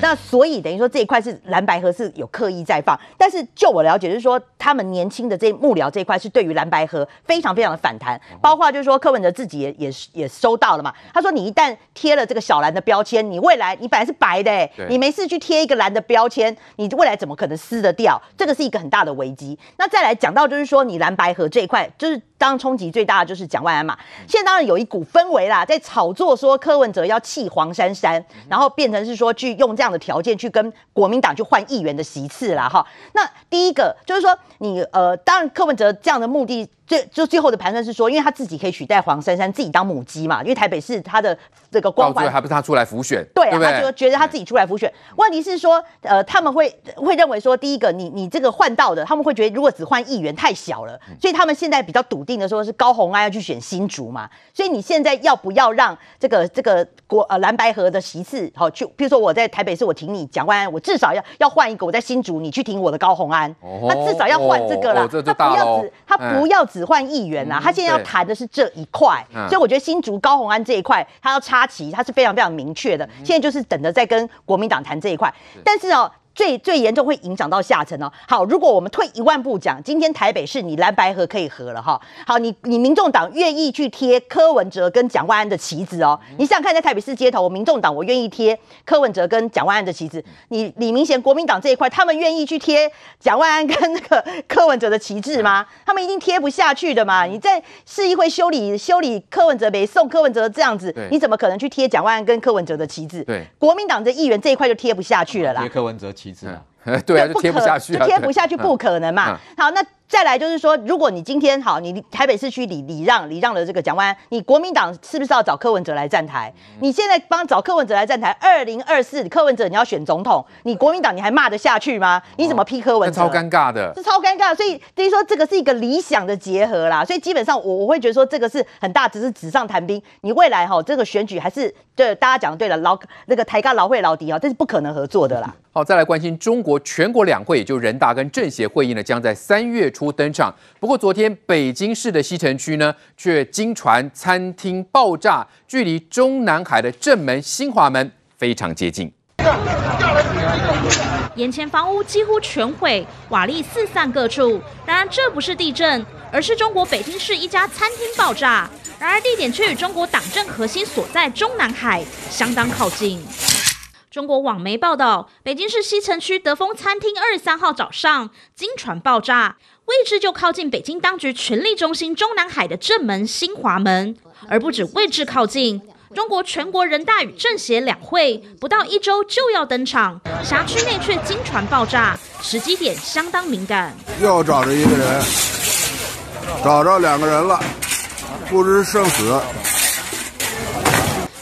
那所以等于说这一块是蓝白合是有刻意在放，但是就我了解，就是说他们年轻的这幕僚这一块是对于蓝白合非常非常的反弹，包括就是说柯文哲自己也也也收到了嘛。他说你一旦贴了这个小蓝的标签，你未来你本来是白的、欸，你没事去贴一个蓝的标签，你未来怎么可能撕得掉？这个是一个很大的危机。那再来讲到就是说你蓝白合这一块，就是当冲击最大的就是蒋万安嘛。现在当然有一股氛围啦，在炒作说柯文哲要弃黄珊珊，然后变成是说去用这样的条件去跟国民党去换议员的席次啦。哈。那第一个就是说你呃，当然柯文哲这样的目的。最就最后的盘算是说，因为他自己可以取代黄珊珊自己当母鸡嘛，因为台北市他的这个光环，还不是他出来浮选，对啊，对对？他就觉得他自己出来浮选。问题是说，呃，他们会会认为说，第一个，你你这个换到的，他们会觉得如果只换议员太小了，所以他们现在比较笃定的说，是高红安要去选新竹嘛，所以你现在要不要让这个这个国呃蓝白河的席次好去，比如说我在台北市我挺你蒋万安，我至少要要换一个，我在新竹你去挺我的高红安，他至少要换这个啦，他不要只他不要只换议员啦。他现在要谈的是这一块，所以我觉得新竹高鸿安这一块，他要插旗，他是非常非常明确的。现在就是等着在跟国民党谈这一块，但是哦。最最严重会影响到下层哦。好，如果我们退一万步讲，今天台北市你蓝白合可以合了哈。好，你你民众党愿意去贴柯文哲跟蒋万安的旗子哦。你想想看，在台北市街头，我民众党我愿意贴柯文哲跟蒋万安的旗子。你李明贤国民党这一块，他们愿意去贴蒋万安跟那个柯文哲的旗帜吗？他们一定贴不下去的嘛。你在市议会修理修理柯文哲没送柯文哲这样子，你怎么可能去贴蒋万安跟柯文哲的旗帜？对，国民党的议员这一块就贴不下去了啦。贴柯文哲旗帜啊，对啊，就贴不下去，就贴不下去，不可能嘛。好，那。再来就是说，如果你今天好，你台北市区礼礼让礼让了这个蒋万安，你国民党是不是要找柯文哲来站台？你现在帮找柯文哲来站台，二零二四柯文哲你要选总统，你国民党你还骂得下去吗？你怎么批柯文哲？超尴尬的，是超尴尬。所以等于说这个是一个理想的结合啦。所以基本上我我会觉得说这个是很大，只是纸上谈兵。你未来哈这个选举还是对大家讲的对了，老那个台干老会老敌啊，这是不可能合作的啦。好，再来关心中国全国两会，也就人大跟政协会议呢，将在三月初登场。不过昨天北京市的西城区呢，却惊传餐厅爆炸，距离中南海的正门新华门非常接近。眼前房屋几乎全毁，瓦砾四散各处。然而这不是地震，而是中国北京市一家餐厅爆炸。然而地点却与中国党政核心所在中南海相当靠近。中国网媒报道，北京市西城区德丰餐厅二十三号早上惊传爆炸，位置就靠近北京当局权力中心中南海的正门新华门。而不止位置靠近，中国全国人大与政协两会不到一周就要登场，辖区内却惊传爆炸，时机点相当敏感。又找着一个人，找着两个人了，不知生死。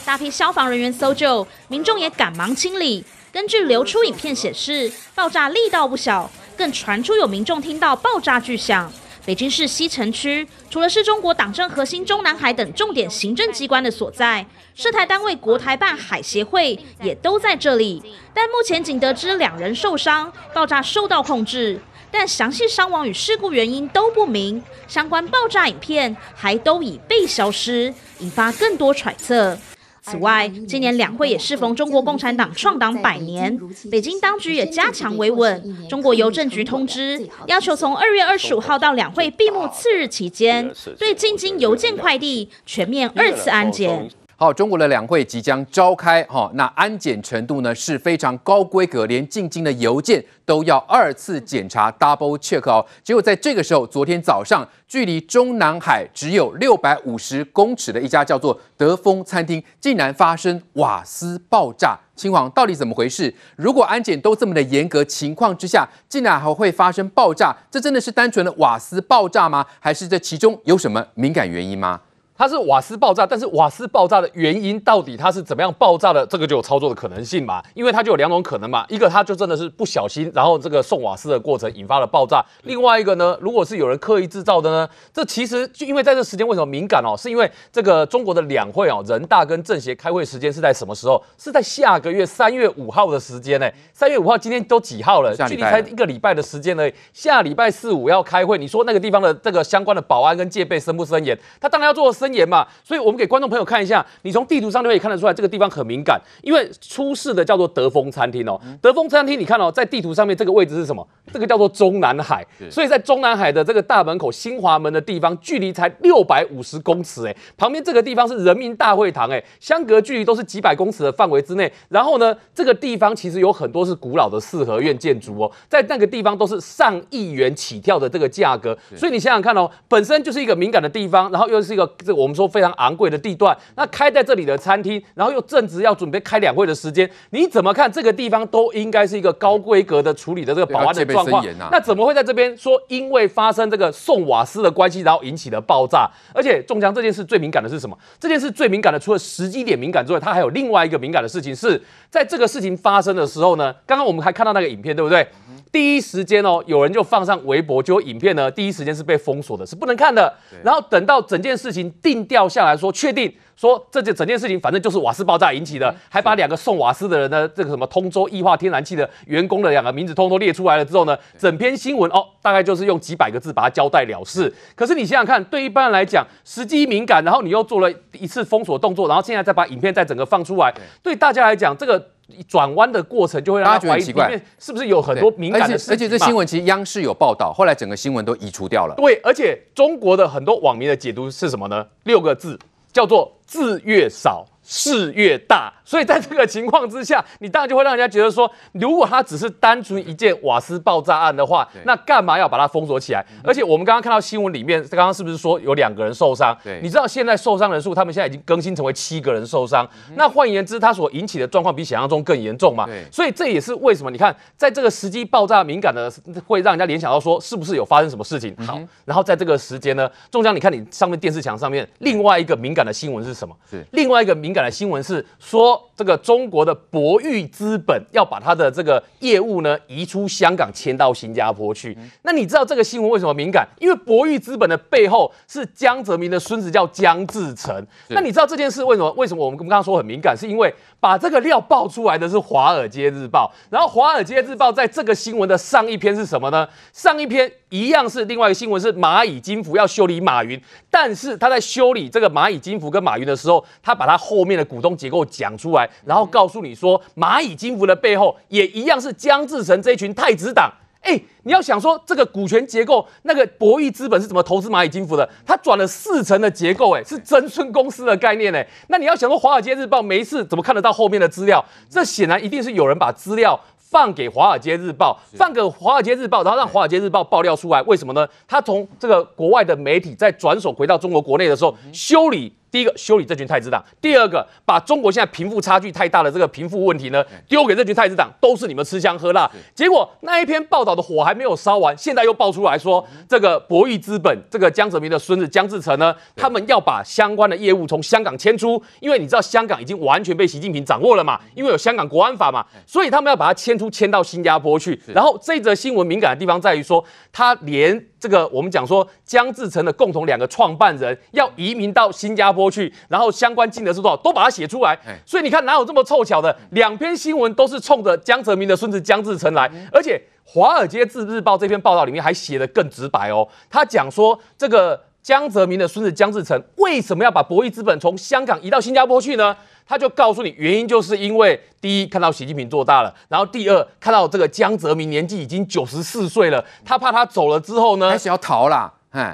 大批消防人员搜救，民众也赶忙清理。根据流出影片显示，爆炸力道不小，更传出有民众听到爆炸巨响。北京市西城区除了是中国党政核心中南海等重点行政机关的所在，涉台单位国台办海协会也都在这里。但目前仅得知两人受伤，爆炸受到控制，但详细伤亡与事故原因都不明。相关爆炸影片还都已被消失，引发更多揣测。此外，今年两会也适逢中国共产党创党百年，北京当局也加强维稳。中国邮政局通知，要求从二月二十五号到两会闭幕次日期间，对进京邮件快递全面二次安检。好，中国的两会即将召开，哈，那安检程度呢是非常高规格，连进京的邮件都要二次检查 （double check） 哦。结果在这个时候，昨天早上，距离中南海只有六百五十公尺的一家叫做德丰餐厅，竟然发生瓦斯爆炸。亲王，到底怎么回事？如果安检都这么的严格情况之下，竟然还会发生爆炸，这真的是单纯的瓦斯爆炸吗？还是这其中有什么敏感原因吗？它是瓦斯爆炸，但是瓦斯爆炸的原因到底它是怎么样爆炸的？这个就有操作的可能性嘛？因为它就有两种可能嘛，一个它就真的是不小心，然后这个送瓦斯的过程引发了爆炸；另外一个呢，如果是有人刻意制造的呢，这其实就因为在这时间为什么敏感哦？是因为这个中国的两会哦，人大跟政协开会时间是在什么时候？是在下个月三月五号的时间呢？三月五号今天都几号了？距离才一个礼拜的时间呢。下礼拜四五要开会，你说那个地方的这个相关的保安跟戒备森不森严？他当然要做的森严嘛。所以我们给观众朋友看一下，你从地图上就可以看得出来，这个地方很敏感，因为出事的叫做德丰餐厅哦。德丰餐厅，你看哦，在地图上面这个位置是什么？这个叫做中南海。所以在中南海的这个大门口新华门的地方，距离才六百五十公尺哎，旁边这个地方是人民大会堂哎，相隔距离都是几百公尺的范围之内。然后呢，这个地方其实有很多是古老的四合院建筑哦，在那个地方都是上亿元起跳的这个价格。所以你想想看哦，本身就是一个敏感的地方，然后又是一个这个我们说非常昂贵的地段。那开在这里的餐厅，然后又正值要准备开两会的时间，你怎么看这个地方都应该是一个高规格的处理的这个保安的状况。那怎么会在这边说因为发生这个送瓦斯的关系，然后引起了爆炸？而且中强这件事最敏感的是什么？这件事最敏感的除了时机点敏感之外，它还有另外一个敏感的事情是在这个事情发生的时候呢，刚刚我们还看到那个影片，对不对？第一时间哦，有人就放上微博，结果影片呢，第一时间是被封锁的，是不能看的。然后等到整件事情定调下来说，确定说这件整件事情反正就是瓦斯爆炸引起的，还把两个送瓦斯的人呢，这个什么通州液化天然气的员工的两个名字通通列出来了之后呢，整篇新闻哦，大概就是用几百个字把它交代了事。可是你想想看，对一般人来讲，时机敏感，然后你又做了一次封锁动作，然后现在再把影片再整个放出来，对大家来讲，这个。转弯的过程就会让他觉得奇怪是不是有很多敏感的事情，而且这新闻其实央视有报道，后来整个新闻都移除掉了。对，而且中国的很多网民的解读是什么呢？六个字，叫做字越少事越大。所以在这个情况之下，你当然就会让人家觉得说，如果它只是单纯一件瓦斯爆炸案的话，那干嘛要把它封锁起来？而且我们刚刚看到新闻里面，刚刚是不是说有两个人受伤？对，你知道现在受伤人数，他们现在已经更新成为七个人受伤。那换言之，它所引起的状况比想象中更严重嘛？对。所以这也是为什么你看，在这个时机爆炸敏感的，会让人家联想到说，是不是有发生什么事情？好，然后在这个时间呢，中江，你看你上面电视墙上面另外一个敏感的新闻是什么？是另外一个敏感的新闻是说。这个中国的博裕资本要把它的这个业务呢移出香港，迁到新加坡去。那你知道这个新闻为什么敏感？因为博裕资本的背后是江泽民的孙子叫江志成。那你知道这件事为什么？为什么我们刚刚说很敏感？是因为把这个料爆出来的是《华尔街日报》，然后《华尔街日报》在这个新闻的上一篇是什么呢？上一篇一样是另外一个新闻，是蚂蚁金服要修理马云，但是他在修理这个蚂蚁金服跟马云的时候，他把他后面的股东结构讲出来。然后告诉你说，蚂蚁金服的背后也一样是江志成这一群太子党。哎，你要想说这个股权结构，那个博弈资本是怎么投资蚂蚁金服的？他转了四成的结构，哎，是曾村公司的概念，哎。那你要想说，华尔街日报没事怎么看得到后面的资料？这显然一定是有人把资料放给华尔街日报，放给华尔街日报，然后让华尔街日报爆料出来。为什么呢？他从这个国外的媒体再转手回到中国国内的时候，修理。第一个修理这群太子党，第二个把中国现在贫富差距太大的这个贫富问题呢，丢给这群太子党，都是你们吃香喝辣。结果那一篇报道的火还没有烧完，现在又爆出来说，这个博裕资本这个江泽民的孙子江志成呢，他们要把相关的业务从香港迁出，因为你知道香港已经完全被习近平掌握了嘛，因为有香港国安法嘛，所以他们要把它迁出，迁到新加坡去。然后这则新闻敏感的地方在于说，他连这个我们讲说江志成的共同两个创办人要移民到新加坡去，然后相关金额是多少，都把它写出来。所以你看哪有这么凑巧的？两篇新闻都是冲着江泽民的孙子江志成来，而且《华尔街日报》这篇报道里面还写得更直白哦。他讲说，这个江泽民的孙子江志成为什么要把博弈资本从香港移到新加坡去呢？他就告诉你，原因就是因为第一看到习近平做大了，然后第二看到这个江泽民年纪已经九十四岁了，他怕他走了之后呢，还想要逃啦。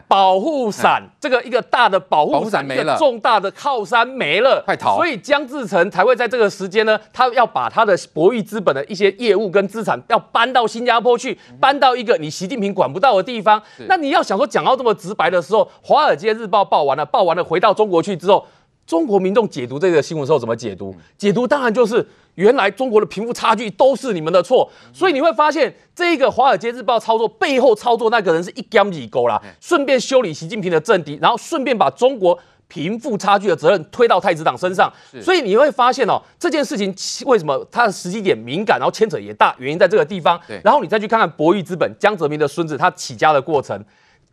保护伞这个一个大的保护伞没了，重大的靠山没了，快逃！所以江志成才会在这个时间呢，他要把他的博弈资本的一些业务跟资产要搬到新加坡去，搬到一个你习近平管不到的地方。那你要想说讲到这么直白的时候，《华尔街日报》报完了，报完了回到中国去之后，中国民众解读这个新闻时候怎么解读？解读当然就是。原来中国的贫富差距都是你们的错，所以你会发现这个《华尔街日报》操作背后操作那个人是一竿子钩啦，顺便修理习近平的政敌，然后顺便把中国贫富差距的责任推到太子党身上。所以你会发现哦，这件事情为什么它的时机点敏感，然后牵扯也大，原因在这个地方。然后你再去看看博裕资本江泽民的孙子他起家的过程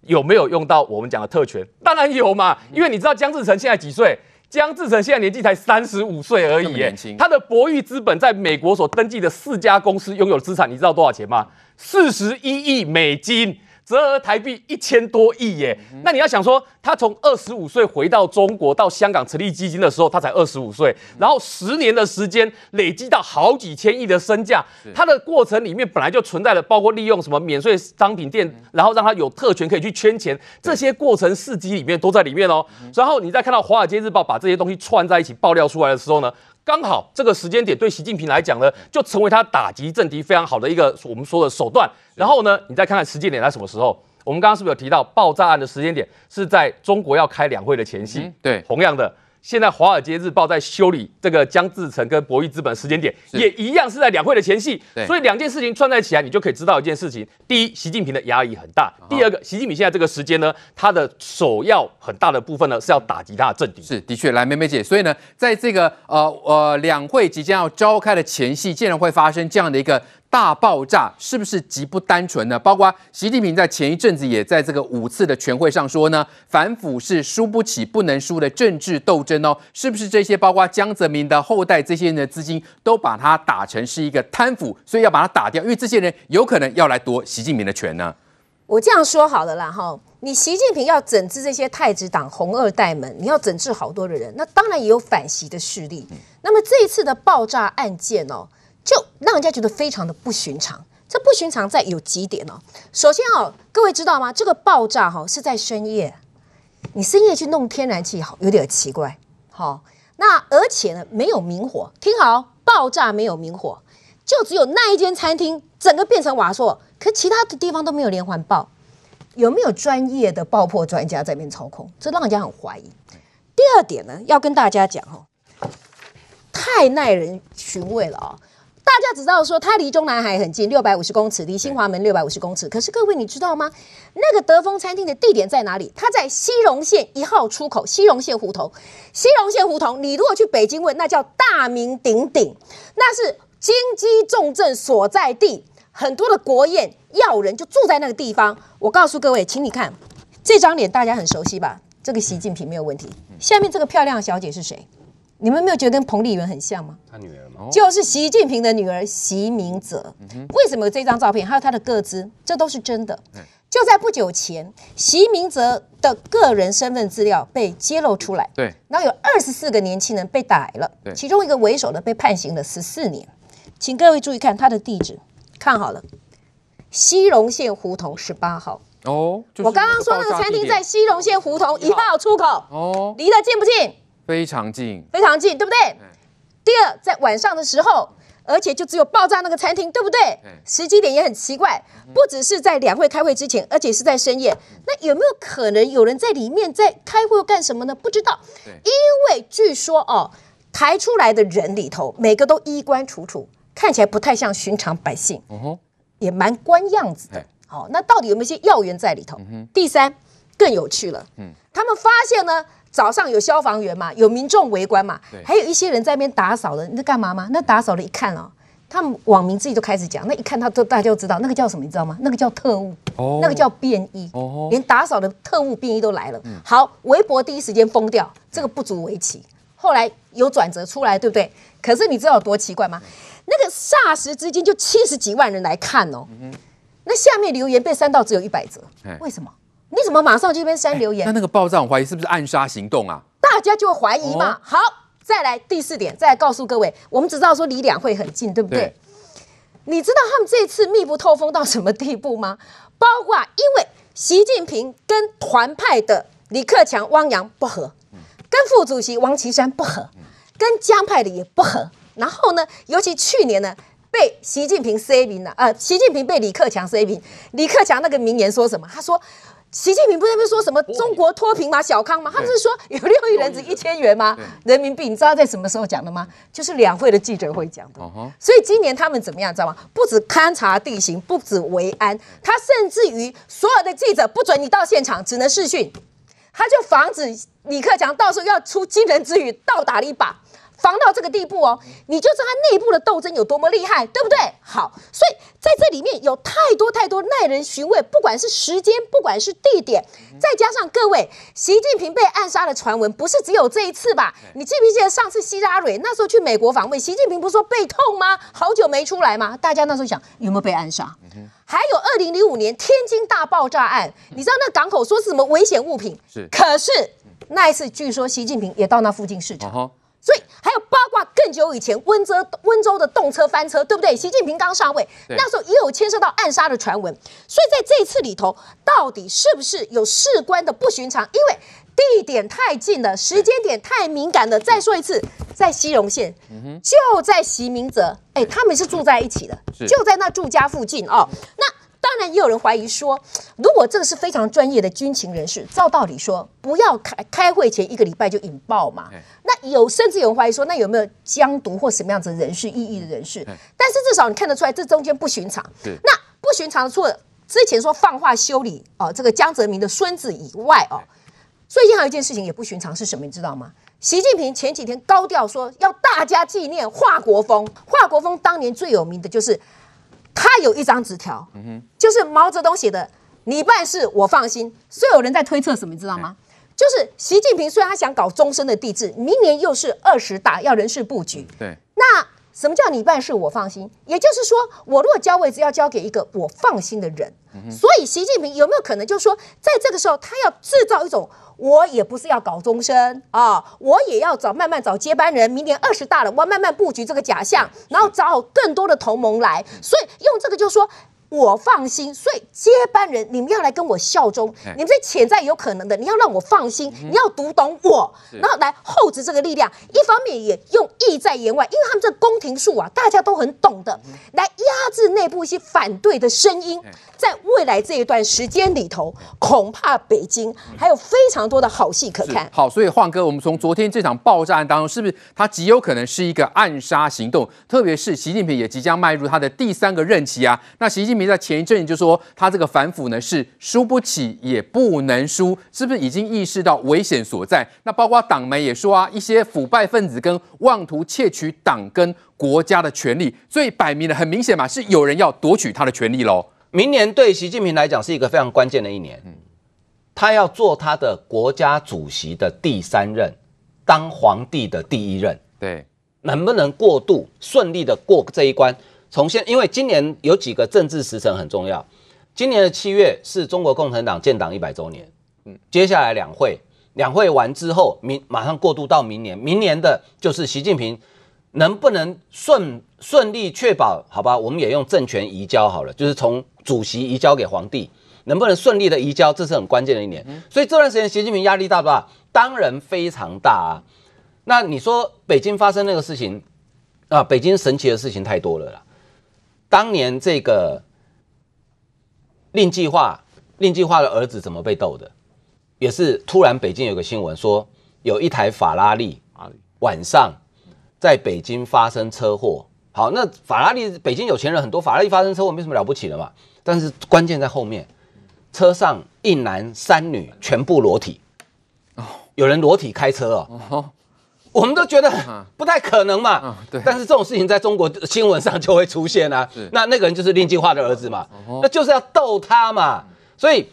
有没有用到我们讲的特权？当然有嘛，因为你知道江志成现在几岁？江志成现在年纪才三十五岁而已，年轻。他的博裕资本在美国所登记的四家公司拥有资产，你知道多少钱吗？四十一亿美金，折合台币一千多亿耶。嗯、那你要想说，他从二十五岁回到中国到香港成立基金的时候，他才二十五岁，然后十年的时间累积到好几千亿的身价。他的过程里面本来就存在了，包括利用什么免税商品店，然后让他有特权可以去圈钱，这些过程事迹里面都在里面哦。然后你再看到《华尔街日报》把这些东西串在一起爆料出来的时候呢，刚好这个时间点对习近平来讲呢，就成为他打击政敌非常好的一个我们说的手段。然后呢，你再看看时间点在什么时候？我们刚刚是不是有提到爆炸案的时间点是在中国要开两会的前夕？嗯、对，同样的。现在《华尔街日报》在修理这个江志成跟博弈资本时间点，也一样是在两会的前夕。所以两件事情串在一起来，你就可以知道一件事情：第一，习近平的压力很大；第二个，习近平现在这个时间呢，他的首要很大的部分呢是要打击他的政敌。是的确，来，梅梅姐，所以呢，在这个呃呃两会即将要召开的前夕，竟然会发生这样的一个。大爆炸是不是极不单纯呢？包括习近平在前一阵子也在这个五次的全会上说呢，反腐是输不起、不能输的政治斗争哦。是不是这些包括江泽民的后代这些人的资金都把它打成是一个贪腐，所以要把它打掉？因为这些人有可能要来夺习近平的权呢？我这样说好了啦，哈，你习近平要整治这些太子党红二代们，你要整治好多的人，那当然也有反习的势力。那么这一次的爆炸案件哦。就让人家觉得非常的不寻常。这不寻常在有几点哦。首先哦，各位知道吗？这个爆炸哈是在深夜，你深夜去弄天然气，好有点奇怪。好，那而且呢没有明火，听好，爆炸没有明火，就只有那一间餐厅整个变成瓦砾，可其他的地方都没有连环爆。有没有专业的爆破专家在那边操控？这让人家很怀疑。第二点呢，要跟大家讲哦，太耐人寻味了啊。大家只知道说它离中南海很近，六百五十公尺，离新华门六百五十公尺。可是各位你知道吗？那个德丰餐厅的地点在哪里？它在西荣县一号出口，西荣县胡同。西荣县胡同，你如果去北京问，那叫大名鼎鼎，那是京畿重镇所在地，很多的国宴要人就住在那个地方。我告诉各位，请你看这张脸，大家很熟悉吧？这个习近平没有问题。下面这个漂亮的小姐是谁？你们没有觉得跟彭丽媛很像吗？他女儿吗？就是习近平的女儿习明泽。为什么有这张照片？还有她的个资，这都是真的。就在不久前，习明泽的个人身份资料被揭露出来。对。然后有二十四个年轻人被逮了。其中一个为首的被判刑了十四年。请各位注意看他的地址，看好了，西荣县胡同十八号。哦。我刚刚说那个餐厅在西荣县胡同一号出口。哦。离得近不近？非常近，非常近，对不对？第二，在晚上的时候，而且就只有爆炸那个餐厅，对不对？时机点也很奇怪，不只是在两会开会之前，而且是在深夜。那有没有可能有人在里面在开会干什么呢？不知道。因为据说哦，抬出来的人里头，每个都衣冠楚楚，看起来不太像寻常百姓，也蛮官样子的。好，那到底有没有些要员在里头？嗯。第三，更有趣了，嗯，他们发现呢。早上有消防员嘛，有民众围观嘛，还有一些人在那边打扫的。你在干嘛吗？那打扫的一看哦，他们网民自己都开始讲，那一看他都大家就知道那个叫什么，你知道吗？那个叫特务，哦、那个叫便衣，哦、连打扫的特务便衣都来了。嗯、好，微博第一时间封掉，这个不足为奇。后来有转折出来，对不对？可是你知道有多奇怪吗？那个霎时之间就七十几万人来看哦，嗯、那下面留言被删到只有一百则，为什么？你怎么马上就边删留言？那那个爆炸，我怀疑是不是暗杀行动啊？大家就会怀疑嘛。哦、好，再来第四点，再来告诉各位，我们只知道说离两会很近，对不对？对，你知道他们这次密不透风到什么地步吗？包括因为习近平跟团派的李克强、汪洋不和，跟副主席王岐山不和，跟江派的也不和。然后呢，尤其去年呢，被习近平塞名了，呃，习近平被李克强塞名。李克强那个名言说什么？他说。习近平不是在说什么中国脱贫吗？小康吗？他不是说有六亿人只一千元吗？人民币，你知道在什么时候讲的吗？就是两会的记者会讲的。所以今年他们怎么样，知道吗？不止勘察地形，不止维安，他甚至于所有的记者不准你到现场，只能视讯。他就防止李克强到时候要出惊人之语，倒打了一把。防到这个地步哦，你就知道他内部的斗争有多么厉害，对不对？好，所以在这里面有太多太多耐人寻味，不管是时间，不管是地点，再加上各位，习近平被暗杀的传闻不是只有这一次吧？你记不记得上次希拉蕊那时候去美国访问，习近平不是说背痛吗？好久没出来吗？大家那时候想有没有被暗杀？还有二零零五年天津大爆炸案，你知道那港口说是什么危险物品？是，可是那一次据说习近平也到那附近视察。哦所以还有包括更久以前温州温州的动车翻车，对不对？习近平刚上位，那时候也有牵涉到暗杀的传闻。所以在这一次里头，到底是不是有事关的不寻常？因为地点太近了，时间点太敏感了。再说一次，在西荣县，就在习明泽，哎，他们是住在一起的，就在那住家附近哦。那。当然，也有人怀疑说，如果这个是非常专业的军情人士，照道理说，不要开开会前一个礼拜就引爆嘛。那有甚至有人怀疑说，那有没有江独或什么样子人士、异议的人士？但是至少你看得出来，这中间不寻常。那不寻常，除了之前说放话修理哦，这个江泽民的孙子以外哦，最近还有一件事情也不寻常，是什么？你知道吗？习近平前几天高调说要大家纪念华国锋。华国锋当年最有名的就是。他有一张纸条，就是毛泽东写的“你办事我放心”，所以有人在推测什么，你知道吗？就是习近平虽然他想搞终身的帝制，明年又是二十大要人事布局，什么叫你办事我放心？也就是说，我如果交位置要交给一个我放心的人，所以习近平有没有可能就是说，在这个时候他要制造一种？我也不是要搞终身啊，我也要找慢慢找接班人。明年二十大了，我要慢慢布局这个假象，然后找更多的同盟来。所以用这个就是说。我放心，所以接班人你们要来跟我效忠，你们这潜在有可能的，你要让我放心，你要读懂我，然后来厚植这个力量。一方面也用意在言外，因为他们这宫廷术啊，大家都很懂的，来压制内部一些反对的声音。在未来这一段时间里头，恐怕北京还有非常多的好戏可看。好，所以晃哥，我们从昨天这场爆炸案当中，是不是它极有可能是一个暗杀行动？特别是习近平也即将迈入他的第三个任期啊，那习近平。在前一阵就说他这个反腐呢是输不起也不能输，是不是已经意识到危险所在？那包括党媒也说啊，一些腐败分子跟妄图窃取党跟国家的权利，所以摆明了很明显嘛，是有人要夺取他的权利喽。明年对习近平来讲是一个非常关键的一年，他要做他的国家主席的第三任，当皇帝的第一任，对，能不能过渡顺利的过这一关？从现，因为今年有几个政治时辰很重要。今年的七月是中国共产党建党一百周年，嗯，接下来两会，两会完之后，明马上过渡到明年，明年的就是习近平能不能顺顺利确保？好吧，我们也用政权移交好了，就是从主席移交给皇帝，能不能顺利的移交？这是很关键的一年。所以这段时间习近平压力大不大？当然非常大啊。那你说北京发生那个事情啊，北京神奇的事情太多了啦。当年这个令计划，令计划的儿子怎么被斗的？也是突然北京有个新闻说，有一台法拉利晚上在北京发生车祸。好，那法拉利北京有钱人很多，法拉利发生车祸没什么了不起的嘛。但是关键在后面，车上一男三女全部裸体，有人裸体开车哦。我们都觉得不太可能嘛。但是这种事情在中国新闻上就会出现啊。那那个人就是令计划的儿子嘛，那就是要逗他嘛。所以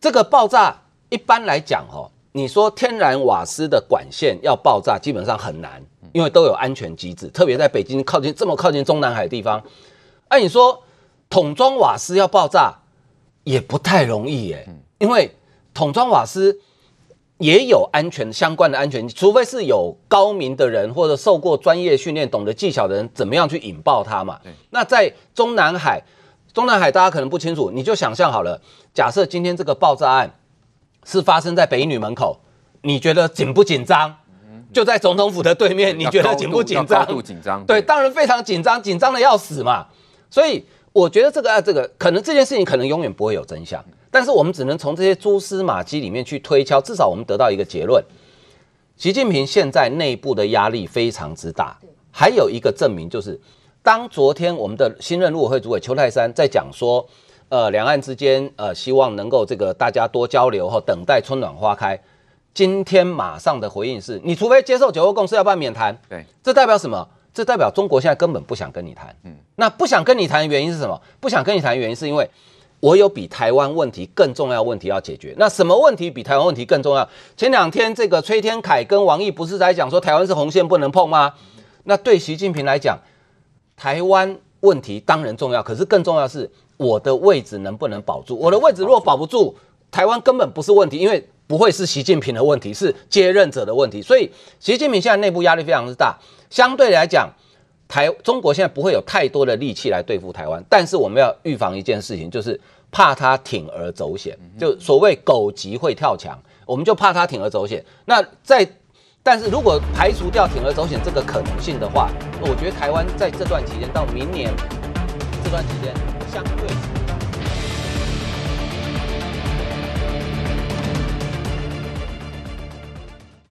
这个爆炸一般来讲哦，你说天然瓦斯的管线要爆炸基本上很难，因为都有安全机制，特别在北京靠近这么靠近中南海的地方。哎，你说桶装瓦斯要爆炸也不太容易耶，因为桶装瓦斯。也有安全相关的安全，除非是有高明的人或者受过专业训练、懂得技巧的人，怎么样去引爆它嘛？那在中南海，中南海大家可能不清楚，你就想象好了，假设今天这个爆炸案是发生在北女门口，你觉得紧不紧张？就在总统府的对面，你觉得紧不紧张？高度紧张。对，当然非常紧张，紧张的要死嘛。所以我觉得这个啊，这个可能这件事情可能永远不会有真相。但是我们只能从这些蛛丝马迹里面去推敲，至少我们得到一个结论：习近平现在内部的压力非常之大。还有一个证明就是，当昨天我们的新任陆委会主委邱泰山在讲说，呃，两岸之间呃希望能够这个大家多交流后等待春暖花开，今天马上的回应是，你除非接受九二共识，要不然免谈。对，这代表什么？这代表中国现在根本不想跟你谈。嗯，那不想跟你谈的原因是什么？不想跟你谈的原因是因为我有比台湾问题更重要问题要解决。那什么问题比台湾问题更重要？前两天这个崔天凯跟王毅不是在讲说台湾是红线不能碰吗？那对习近平来讲，台湾问题当然重要，可是更重要的是我的位置能不能保住？我的位置如果保不住，台湾根本不是问题，因为不会是习近平的问题，是接任者的问题。所以习近平现在内部压力非常之大。相对来讲，台中国现在不会有太多的力气来对付台湾，但是我们要预防一件事情，就是怕他铤而走险。就所谓狗急会跳墙，我们就怕他铤而走险。那在，但是如果排除掉铤而走险这个可能性的话，我觉得台湾在这段期间到明年这段期间相对。